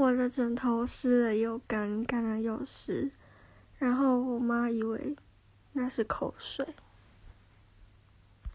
我的枕头湿了又干干了又湿。然后我妈以为那是口水。